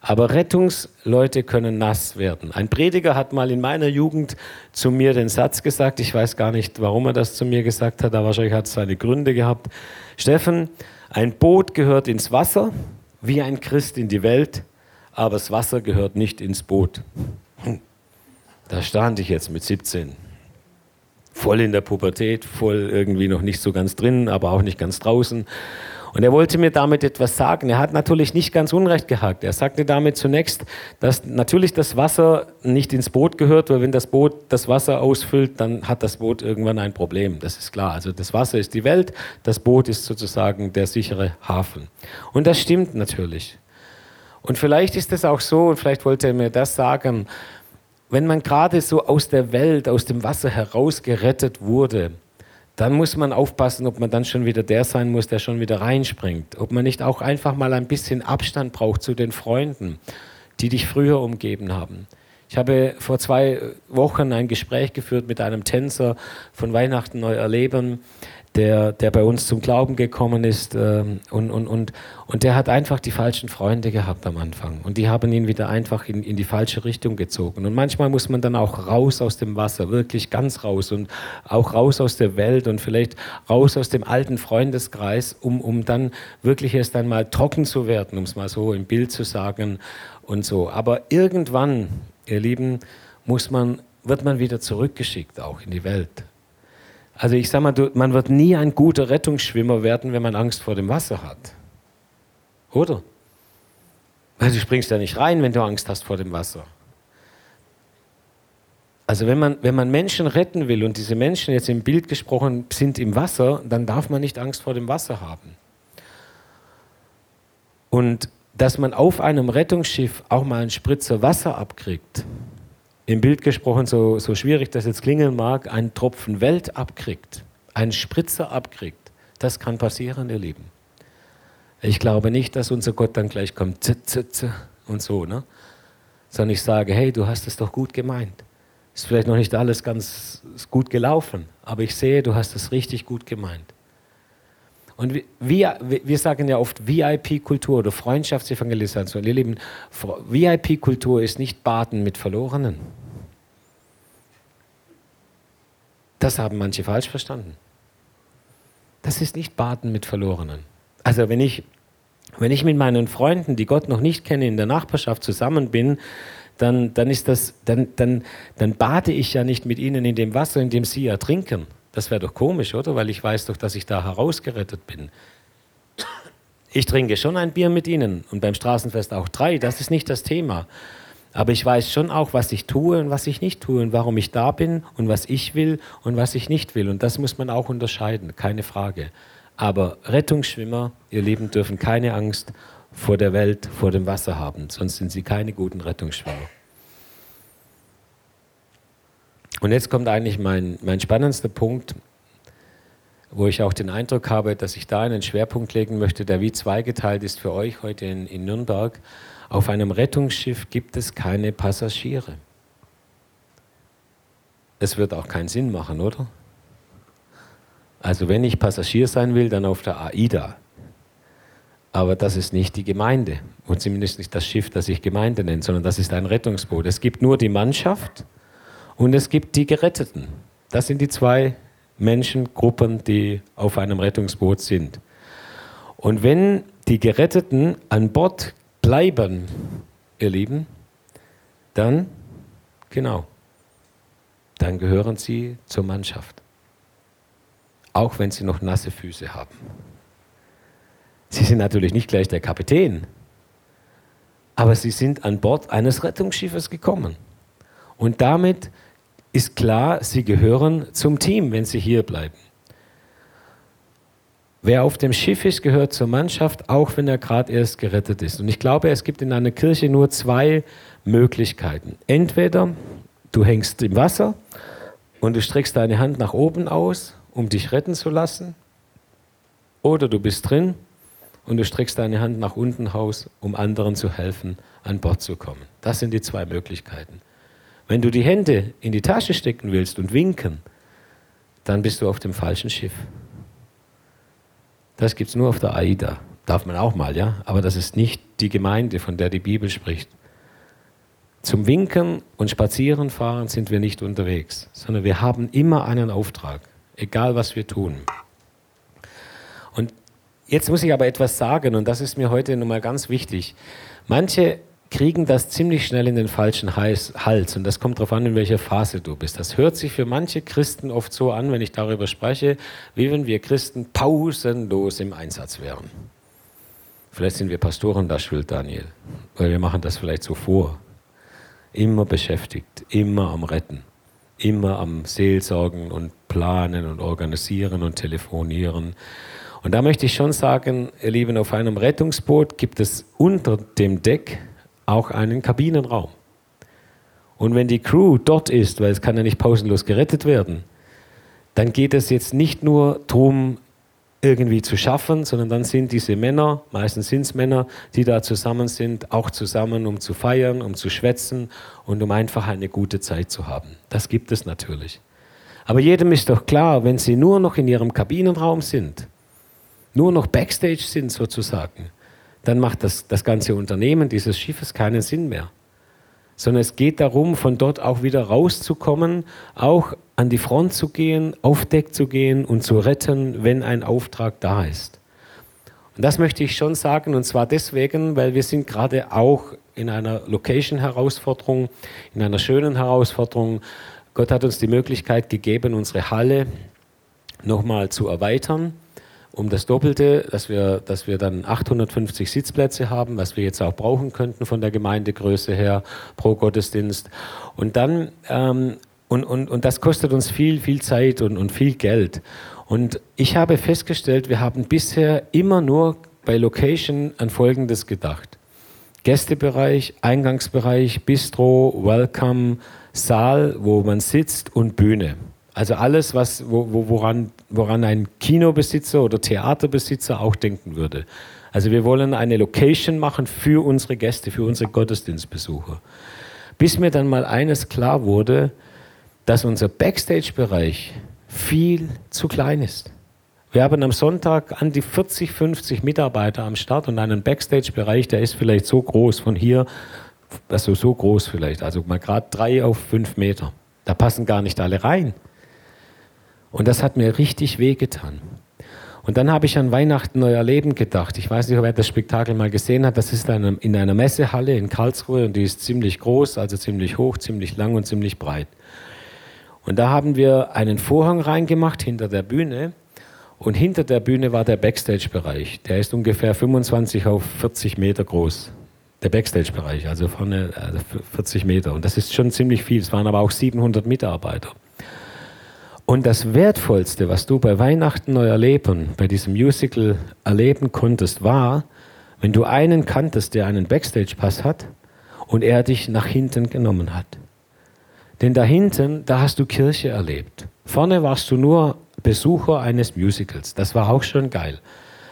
Aber Rettungsleute können nass werden. Ein Prediger hat mal in meiner Jugend zu mir den Satz gesagt, ich weiß gar nicht, warum er das zu mir gesagt hat, aber wahrscheinlich hat es seine Gründe gehabt. Steffen, ein Boot gehört ins Wasser, wie ein Christ in die Welt, aber das Wasser gehört nicht ins Boot. Da stand ich jetzt mit 17 voll in der Pubertät, voll irgendwie noch nicht so ganz drin, aber auch nicht ganz draußen. Und er wollte mir damit etwas sagen. Er hat natürlich nicht ganz Unrecht gehabt. Er sagte damit zunächst, dass natürlich das Wasser nicht ins Boot gehört, weil wenn das Boot das Wasser ausfüllt, dann hat das Boot irgendwann ein Problem. Das ist klar. Also das Wasser ist die Welt, das Boot ist sozusagen der sichere Hafen. Und das stimmt natürlich. Und vielleicht ist es auch so, und vielleicht wollte er mir das sagen, wenn man gerade so aus der Welt, aus dem Wasser herausgerettet wurde, dann muss man aufpassen, ob man dann schon wieder der sein muss, der schon wieder reinspringt. Ob man nicht auch einfach mal ein bisschen Abstand braucht zu den Freunden, die dich früher umgeben haben. Ich habe vor zwei Wochen ein Gespräch geführt mit einem Tänzer von Weihnachten neu erleben, der, der bei uns zum Glauben gekommen ist. Ähm, und, und, und, und der hat einfach die falschen Freunde gehabt am Anfang. Und die haben ihn wieder einfach in, in die falsche Richtung gezogen. Und manchmal muss man dann auch raus aus dem Wasser, wirklich ganz raus und auch raus aus der Welt und vielleicht raus aus dem alten Freundeskreis, um, um dann wirklich erst einmal trocken zu werden, um es mal so im Bild zu sagen und so. Aber irgendwann, ihr Lieben, muss man, wird man wieder zurückgeschickt auch in die Welt. Also ich sage mal, du, man wird nie ein guter Rettungsschwimmer werden, wenn man Angst vor dem Wasser hat. Oder? Weil du springst ja nicht rein, wenn du Angst hast vor dem Wasser. Also wenn man, wenn man Menschen retten will und diese Menschen jetzt im Bild gesprochen sind im Wasser, dann darf man nicht Angst vor dem Wasser haben. Und dass man auf einem Rettungsschiff auch mal einen Spritzer Wasser abkriegt, im Bild gesprochen, so, so schwierig das jetzt klingen mag, einen Tropfen Welt abkriegt, einen Spritzer abkriegt, das kann passieren, ihr Lieben. Ich glaube nicht, dass unser Gott dann gleich kommt, z, z, z, und so, ne? sondern ich sage, hey, du hast es doch gut gemeint. Ist vielleicht noch nicht alles ganz gut gelaufen, aber ich sehe, du hast es richtig gut gemeint. Und wir, wir sagen ja oft VIP-Kultur oder Freundschaftsevangelisation. Ihr Lieben, VIP-Kultur ist nicht Baden mit Verlorenen. Das haben manche falsch verstanden. Das ist nicht Baden mit Verlorenen. Also wenn ich, wenn ich mit meinen Freunden, die Gott noch nicht kenne, in der Nachbarschaft zusammen bin, dann, dann, ist das, dann, dann, dann bade ich ja nicht mit ihnen in dem Wasser, in dem sie ertrinken. Das wäre doch komisch, oder? Weil ich weiß doch, dass ich da herausgerettet bin. Ich trinke schon ein Bier mit Ihnen und beim Straßenfest auch drei, das ist nicht das Thema. Aber ich weiß schon auch, was ich tue und was ich nicht tue und warum ich da bin und was ich will und was ich nicht will. Und das muss man auch unterscheiden, keine Frage. Aber Rettungsschwimmer, ihr Lieben, dürfen keine Angst vor der Welt, vor dem Wasser haben, sonst sind sie keine guten Rettungsschwimmer. Und jetzt kommt eigentlich mein, mein spannendster Punkt, wo ich auch den Eindruck habe, dass ich da einen Schwerpunkt legen möchte, der wie zweigeteilt ist für euch heute in, in Nürnberg. Auf einem Rettungsschiff gibt es keine Passagiere. Es wird auch keinen Sinn machen, oder? Also wenn ich Passagier sein will, dann auf der AIDA. Aber das ist nicht die Gemeinde und zumindest nicht das Schiff, das sich Gemeinde nennt, sondern das ist ein Rettungsboot. Es gibt nur die Mannschaft und es gibt die Geretteten. Das sind die zwei Menschengruppen, die auf einem Rettungsboot sind. Und wenn die Geretteten an Bord bleiben, ihr Lieben, dann, genau, dann gehören sie zur Mannschaft. Auch wenn sie noch nasse Füße haben. Sie sind natürlich nicht gleich der Kapitän, aber sie sind an Bord eines Rettungsschiffes gekommen. Und damit ist klar, sie gehören zum Team, wenn sie hier bleiben. Wer auf dem Schiff ist, gehört zur Mannschaft, auch wenn er gerade erst gerettet ist. Und ich glaube, es gibt in einer Kirche nur zwei Möglichkeiten. Entweder du hängst im Wasser und du streckst deine Hand nach oben aus, um dich retten zu lassen, oder du bist drin und du streckst deine Hand nach unten aus, um anderen zu helfen, an Bord zu kommen. Das sind die zwei Möglichkeiten. Wenn du die Hände in die Tasche stecken willst und winken, dann bist du auf dem falschen Schiff. Das gibt es nur auf der AIDA. Darf man auch mal, ja? Aber das ist nicht die Gemeinde, von der die Bibel spricht. Zum Winken und Spazierenfahren sind wir nicht unterwegs, sondern wir haben immer einen Auftrag, egal was wir tun. Und Jetzt muss ich aber etwas sagen und das ist mir heute nochmal ganz wichtig. Manche kriegen das ziemlich schnell in den falschen Hals und das kommt darauf an, in welcher Phase du bist. Das hört sich für manche Christen oft so an, wenn ich darüber spreche, wie wenn wir Christen pausenlos im Einsatz wären. Vielleicht sind wir Pastoren da schuld, Daniel, weil wir machen das vielleicht so vor. Immer beschäftigt, immer am Retten, immer am Seelsorgen und Planen und Organisieren und Telefonieren. Und da möchte ich schon sagen, ihr Lieben, auf einem Rettungsboot gibt es unter dem Deck auch einen Kabinenraum. Und wenn die Crew dort ist, weil es kann ja nicht pausenlos gerettet werden, dann geht es jetzt nicht nur darum, irgendwie zu schaffen, sondern dann sind diese Männer, meistens sind es Männer, die da zusammen sind, auch zusammen, um zu feiern, um zu schwätzen und um einfach eine gute Zeit zu haben. Das gibt es natürlich. Aber jedem ist doch klar, wenn sie nur noch in ihrem Kabinenraum sind, nur noch Backstage sind sozusagen, dann macht das, das ganze Unternehmen dieses Schiffes keinen Sinn mehr. Sondern es geht darum, von dort auch wieder rauszukommen, auch an die Front zu gehen, auf Deck zu gehen und zu retten, wenn ein Auftrag da ist. Und das möchte ich schon sagen, und zwar deswegen, weil wir sind gerade auch in einer Location-Herausforderung, in einer schönen Herausforderung. Gott hat uns die Möglichkeit gegeben, unsere Halle nochmal zu erweitern um das Doppelte, dass wir, dass wir dann 850 Sitzplätze haben, was wir jetzt auch brauchen könnten von der Gemeindegröße her pro Gottesdienst. Und dann ähm, und, und, und das kostet uns viel, viel Zeit und, und viel Geld. Und ich habe festgestellt, wir haben bisher immer nur bei Location an Folgendes gedacht. Gästebereich, Eingangsbereich, Bistro, Welcome, Saal, wo man sitzt und Bühne. Also alles, was, wo, woran, woran ein Kinobesitzer oder Theaterbesitzer auch denken würde. Also wir wollen eine Location machen für unsere Gäste, für unsere Gottesdienstbesucher. Bis mir dann mal eines klar wurde, dass unser Backstage-Bereich viel zu klein ist. Wir haben am Sonntag an die 40, 50 Mitarbeiter am Start und einen Backstage-Bereich, der ist vielleicht so groß von hier, also so groß vielleicht, also mal gerade drei auf fünf Meter. Da passen gar nicht alle rein. Und das hat mir richtig wehgetan. Und dann habe ich an Weihnachten Neuer Leben gedacht. Ich weiß nicht, wer das Spektakel mal gesehen hat. Das ist in einer Messehalle in Karlsruhe und die ist ziemlich groß, also ziemlich hoch, ziemlich lang und ziemlich breit. Und da haben wir einen Vorhang reingemacht hinter der Bühne. Und hinter der Bühne war der Backstage-Bereich. Der ist ungefähr 25 auf 40 Meter groß. Der Backstage-Bereich, also vorne also 40 Meter. Und das ist schon ziemlich viel. Es waren aber auch 700 Mitarbeiter. Und das Wertvollste, was du bei Weihnachten neu erleben, bei diesem Musical erleben konntest, war, wenn du einen kanntest, der einen Backstage-Pass hat und er dich nach hinten genommen hat. Denn da hinten, da hast du Kirche erlebt. Vorne warst du nur Besucher eines Musicals. Das war auch schon geil.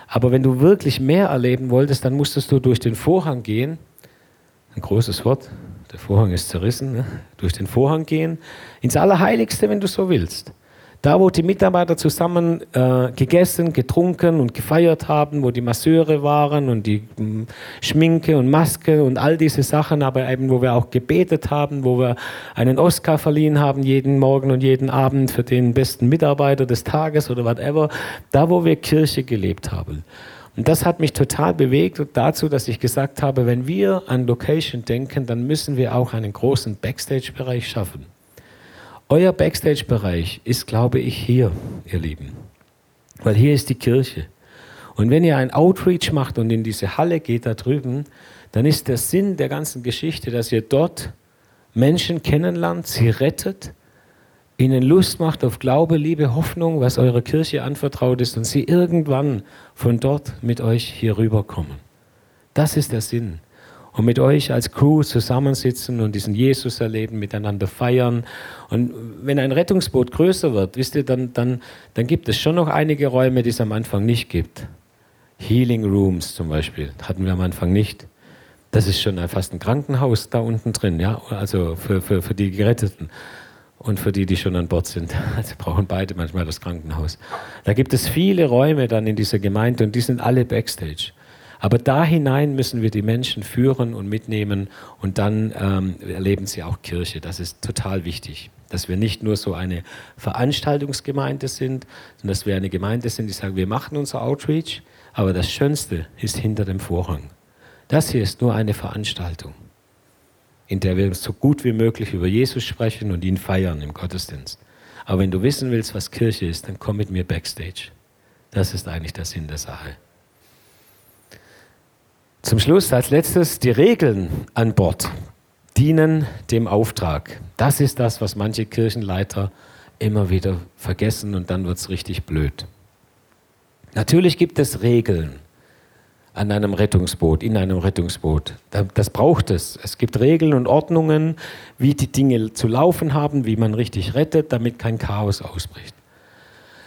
Aber wenn du wirklich mehr erleben wolltest, dann musstest du durch den Vorhang gehen. Ein großes Wort. Der Vorhang ist zerrissen. Ne? Durch den Vorhang gehen. Ins Allerheiligste, wenn du so willst. Da, wo die Mitarbeiter zusammen äh, gegessen, getrunken und gefeiert haben, wo die Masseure waren und die mh, hm, Schminke und Maske und all diese Sachen, aber eben, wo wir auch gebetet haben, wo wir einen Oscar verliehen haben, jeden Morgen und jeden Abend für den besten Mitarbeiter des Tages oder whatever, da, wo wir Kirche gelebt haben. Und das hat mich total bewegt dazu, dass ich gesagt habe, wenn wir an Location denken, dann müssen wir auch einen großen Backstage-Bereich schaffen. Euer Backstage-Bereich ist, glaube ich, hier, ihr Lieben. Weil hier ist die Kirche. Und wenn ihr ein Outreach macht und in diese Halle geht da drüben, dann ist der Sinn der ganzen Geschichte, dass ihr dort Menschen kennenlernt, sie rettet, ihnen Lust macht auf Glaube, Liebe, Hoffnung, was eurer Kirche anvertraut ist und sie irgendwann von dort mit euch hier rüberkommen. Das ist der Sinn und mit euch als Crew zusammensitzen und diesen Jesus erleben, miteinander feiern. Und wenn ein Rettungsboot größer wird, wisst ihr, dann, dann, dann gibt es schon noch einige Räume, die es am Anfang nicht gibt. Healing Rooms zum Beispiel, hatten wir am Anfang nicht. Das ist schon fast ein Krankenhaus da unten drin, ja, also für, für, für die Geretteten und für die, die schon an Bord sind. Also brauchen beide manchmal das Krankenhaus. Da gibt es viele Räume dann in dieser Gemeinde und die sind alle Backstage. Aber da hinein müssen wir die Menschen führen und mitnehmen und dann ähm, erleben sie auch Kirche. Das ist total wichtig, dass wir nicht nur so eine Veranstaltungsgemeinde sind, sondern dass wir eine Gemeinde sind, die sagen, wir machen unser Outreach, aber das Schönste ist hinter dem Vorhang. Das hier ist nur eine Veranstaltung, in der wir so gut wie möglich über Jesus sprechen und ihn feiern im Gottesdienst. Aber wenn du wissen willst, was Kirche ist, dann komm mit mir backstage. Das ist eigentlich der Sinn der Sache. Zum Schluss als letztes die Regeln an Bord dienen dem Auftrag. Das ist das, was manche Kirchenleiter immer wieder vergessen und dann wird es richtig blöd. Natürlich gibt es Regeln an einem Rettungsboot, in einem Rettungsboot. Das braucht es. Es gibt Regeln und Ordnungen, wie die Dinge zu laufen haben, wie man richtig rettet, damit kein Chaos ausbricht.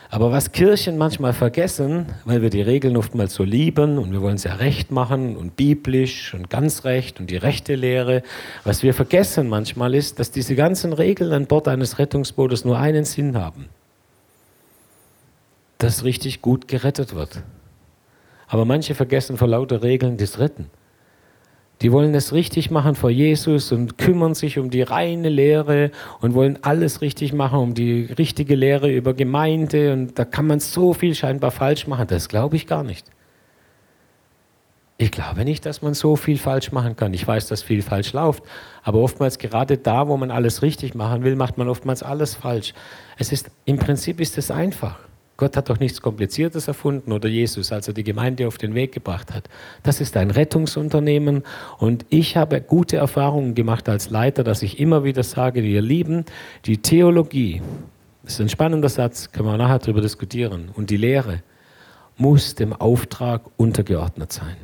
Aber was Kirchen manchmal vergessen, weil wir die Regeln oftmals so lieben und wir wollen es ja recht machen und biblisch und ganz recht und die rechte Lehre, was wir vergessen manchmal ist, dass diese ganzen Regeln an Bord eines Rettungsbootes nur einen Sinn haben. Dass richtig gut gerettet wird. Aber manche vergessen vor lauter Regeln das Retten. Die wollen es richtig machen vor Jesus und kümmern sich um die reine Lehre und wollen alles richtig machen, um die richtige Lehre über Gemeinde. Und da kann man so viel scheinbar falsch machen. Das glaube ich gar nicht. Ich glaube nicht, dass man so viel falsch machen kann. Ich weiß, dass viel falsch läuft. Aber oftmals gerade da, wo man alles richtig machen will, macht man oftmals alles falsch. Es ist, im Prinzip ist es einfach. Gott hat doch nichts Kompliziertes erfunden oder Jesus, als er die Gemeinde auf den Weg gebracht hat. Das ist ein Rettungsunternehmen und ich habe gute Erfahrungen gemacht als Leiter, dass ich immer wieder sage, ihr Lieben, die Theologie, das ist ein spannender Satz, können wir nachher darüber diskutieren, und die Lehre muss dem Auftrag untergeordnet sein.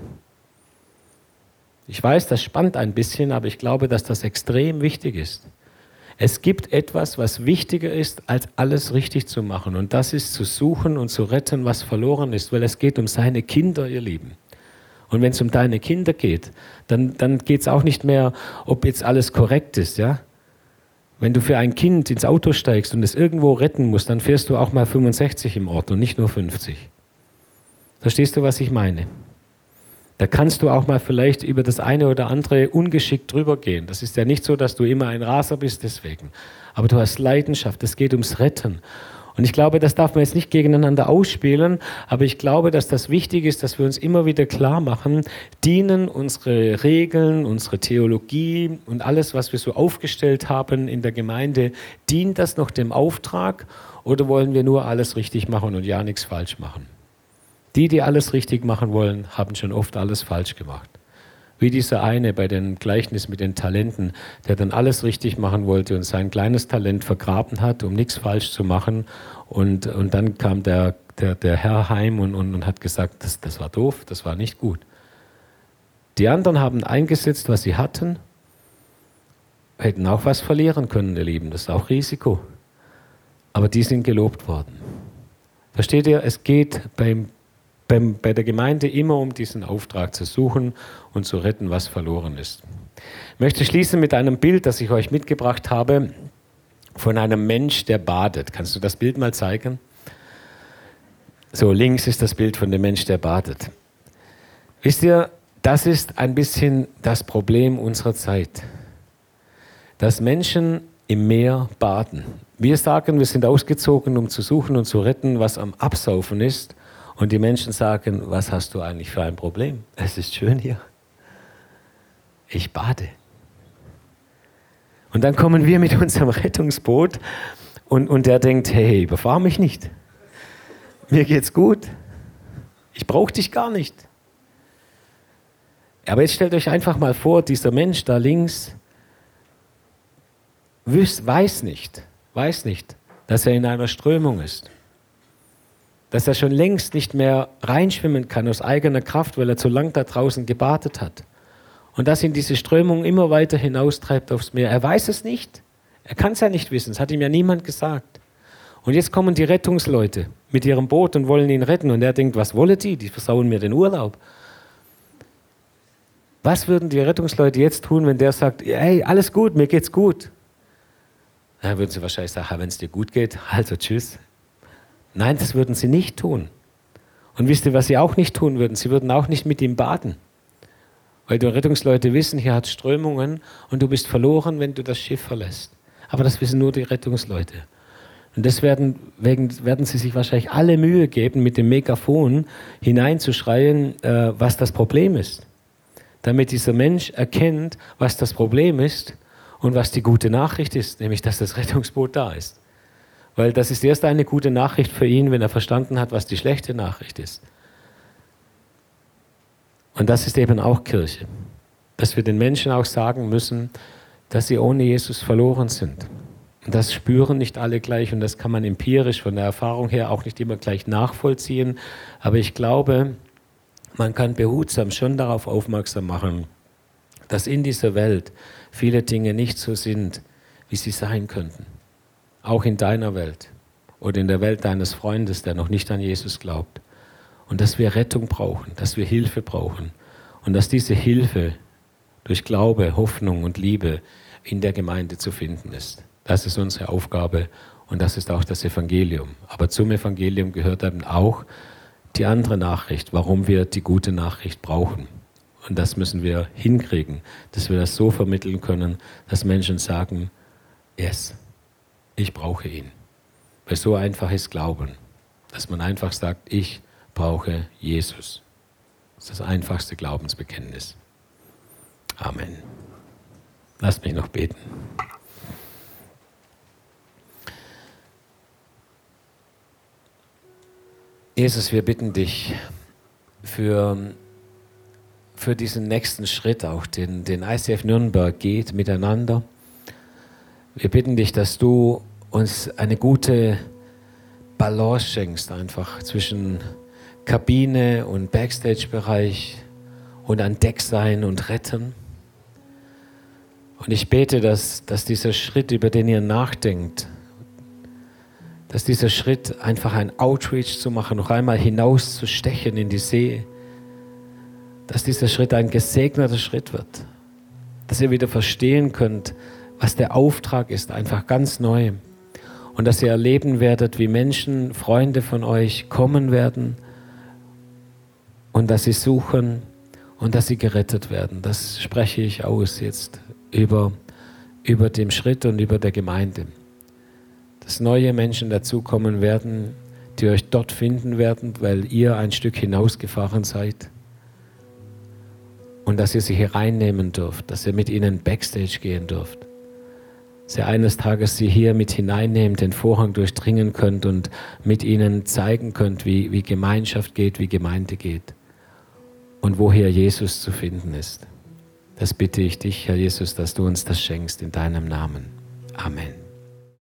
Ich weiß, das spannt ein bisschen, aber ich glaube, dass das extrem wichtig ist. Es gibt etwas, was wichtiger ist, als alles richtig zu machen. Und das ist zu suchen und zu retten, was verloren ist, weil es geht um seine Kinder, ihr Lieben. Und wenn es um deine Kinder geht, dann, dann geht es auch nicht mehr, ob jetzt alles korrekt ist, ja? Wenn du für ein Kind ins Auto steigst und es irgendwo retten musst, dann fährst du auch mal 65 im Ort und nicht nur 50. Verstehst du, was ich meine? Da kannst du auch mal vielleicht über das eine oder andere ungeschickt drüber gehen. Das ist ja nicht so, dass du immer ein Raser bist deswegen. Aber du hast Leidenschaft, es geht ums Retten. Und ich glaube, das darf man jetzt nicht gegeneinander ausspielen, aber ich glaube, dass das wichtig ist, dass wir uns immer wieder klar machen, dienen unsere Regeln, unsere Theologie und alles, was wir so aufgestellt haben in der Gemeinde, dient das noch dem Auftrag oder wollen wir nur alles richtig machen und ja nichts falsch machen? Die, die alles richtig machen wollen, haben schon oft alles falsch gemacht. Wie dieser eine bei dem Gleichnis mit den Talenten, der dann alles richtig machen wollte und sein kleines Talent vergraben hat, um nichts falsch zu machen. Und, und dann kam der, der, der Herr heim und, und, und hat gesagt, das, das war doof, das war nicht gut. Die anderen haben eingesetzt, was sie hatten, hätten auch was verlieren können, ihr Lieben. Das ist auch Risiko. Aber die sind gelobt worden. Versteht ihr, es geht beim beim, bei der Gemeinde immer um diesen Auftrag zu suchen und zu retten, was verloren ist. Ich möchte schließen mit einem Bild, das ich euch mitgebracht habe, von einem Mensch, der badet. Kannst du das Bild mal zeigen? So, links ist das Bild von dem Mensch, der badet. Wisst ihr, das ist ein bisschen das Problem unserer Zeit, dass Menschen im Meer baden. Wir sagen, wir sind ausgezogen, um zu suchen und zu retten, was am Absaufen ist. Und die Menschen sagen, was hast du eigentlich für ein Problem? Es ist schön hier. Ich bade. Und dann kommen wir mit unserem Rettungsboot und, und der denkt, hey, überfahr mich nicht. Mir geht's gut. Ich brauche dich gar nicht. Aber jetzt stellt euch einfach mal vor, dieser Mensch da links weiß nicht, weiß nicht, dass er in einer Strömung ist dass er schon längst nicht mehr reinschwimmen kann aus eigener Kraft, weil er zu lang da draußen gebadet hat. Und dass ihn diese Strömung immer weiter hinaustreibt aufs Meer. Er weiß es nicht. Er kann es ja nicht wissen. Es hat ihm ja niemand gesagt. Und jetzt kommen die Rettungsleute mit ihrem Boot und wollen ihn retten. Und er denkt, was wollen die? Die versauen mir den Urlaub. Was würden die Rettungsleute jetzt tun, wenn der sagt, hey, alles gut, mir geht's gut? Dann würden sie wahrscheinlich sagen, wenn es dir gut geht, also tschüss, Nein, das würden sie nicht tun. Und wisst ihr, was sie auch nicht tun würden? Sie würden auch nicht mit ihm baden. Weil die Rettungsleute wissen, hier hat Strömungen und du bist verloren, wenn du das Schiff verlässt. Aber das wissen nur die Rettungsleute. Und deswegen werden, werden sie sich wahrscheinlich alle Mühe geben, mit dem Megafon hineinzuschreien, äh, was das Problem ist. Damit dieser Mensch erkennt, was das Problem ist und was die gute Nachricht ist, nämlich dass das Rettungsboot da ist. Weil das ist erst eine gute Nachricht für ihn, wenn er verstanden hat, was die schlechte Nachricht ist. Und das ist eben auch Kirche. Dass wir den Menschen auch sagen müssen, dass sie ohne Jesus verloren sind. Und das spüren nicht alle gleich und das kann man empirisch von der Erfahrung her auch nicht immer gleich nachvollziehen. Aber ich glaube, man kann behutsam schon darauf aufmerksam machen, dass in dieser Welt viele Dinge nicht so sind, wie sie sein könnten auch in deiner Welt oder in der Welt deines Freundes, der noch nicht an Jesus glaubt. Und dass wir Rettung brauchen, dass wir Hilfe brauchen und dass diese Hilfe durch Glaube, Hoffnung und Liebe in der Gemeinde zu finden ist. Das ist unsere Aufgabe und das ist auch das Evangelium. Aber zum Evangelium gehört eben auch die andere Nachricht, warum wir die gute Nachricht brauchen. Und das müssen wir hinkriegen, dass wir das so vermitteln können, dass Menschen sagen, yes, ich brauche ihn. Weil so einfach ist Glauben, dass man einfach sagt, ich brauche Jesus. Das ist das einfachste Glaubensbekenntnis. Amen. Lasst mich noch beten. Jesus, wir bitten dich für, für diesen nächsten Schritt auch, den, den ICF Nürnberg geht miteinander wir bitten dich, dass du uns eine gute Balance schenkst, einfach zwischen Kabine und Backstage-Bereich und an Deck sein und retten. Und ich bete, dass, dass dieser Schritt, über den ihr nachdenkt, dass dieser Schritt einfach ein Outreach zu machen, noch einmal hinauszustechen in die See, dass dieser Schritt ein gesegneter Schritt wird, dass ihr wieder verstehen könnt, was der Auftrag ist, einfach ganz neu. Und dass ihr erleben werdet, wie Menschen, Freunde von euch kommen werden und dass sie suchen und dass sie gerettet werden. Das spreche ich aus jetzt über, über dem Schritt und über der Gemeinde. Dass neue Menschen dazukommen werden, die euch dort finden werden, weil ihr ein Stück hinausgefahren seid. Und dass ihr sie hier reinnehmen dürft, dass ihr mit ihnen backstage gehen dürft dass ihr eines Tages sie hier mit hineinnehmen, den Vorhang durchdringen könnt und mit ihnen zeigen könnt, wie, wie Gemeinschaft geht, wie Gemeinde geht und woher Jesus zu finden ist. Das bitte ich dich, Herr Jesus, dass du uns das schenkst in deinem Namen. Amen.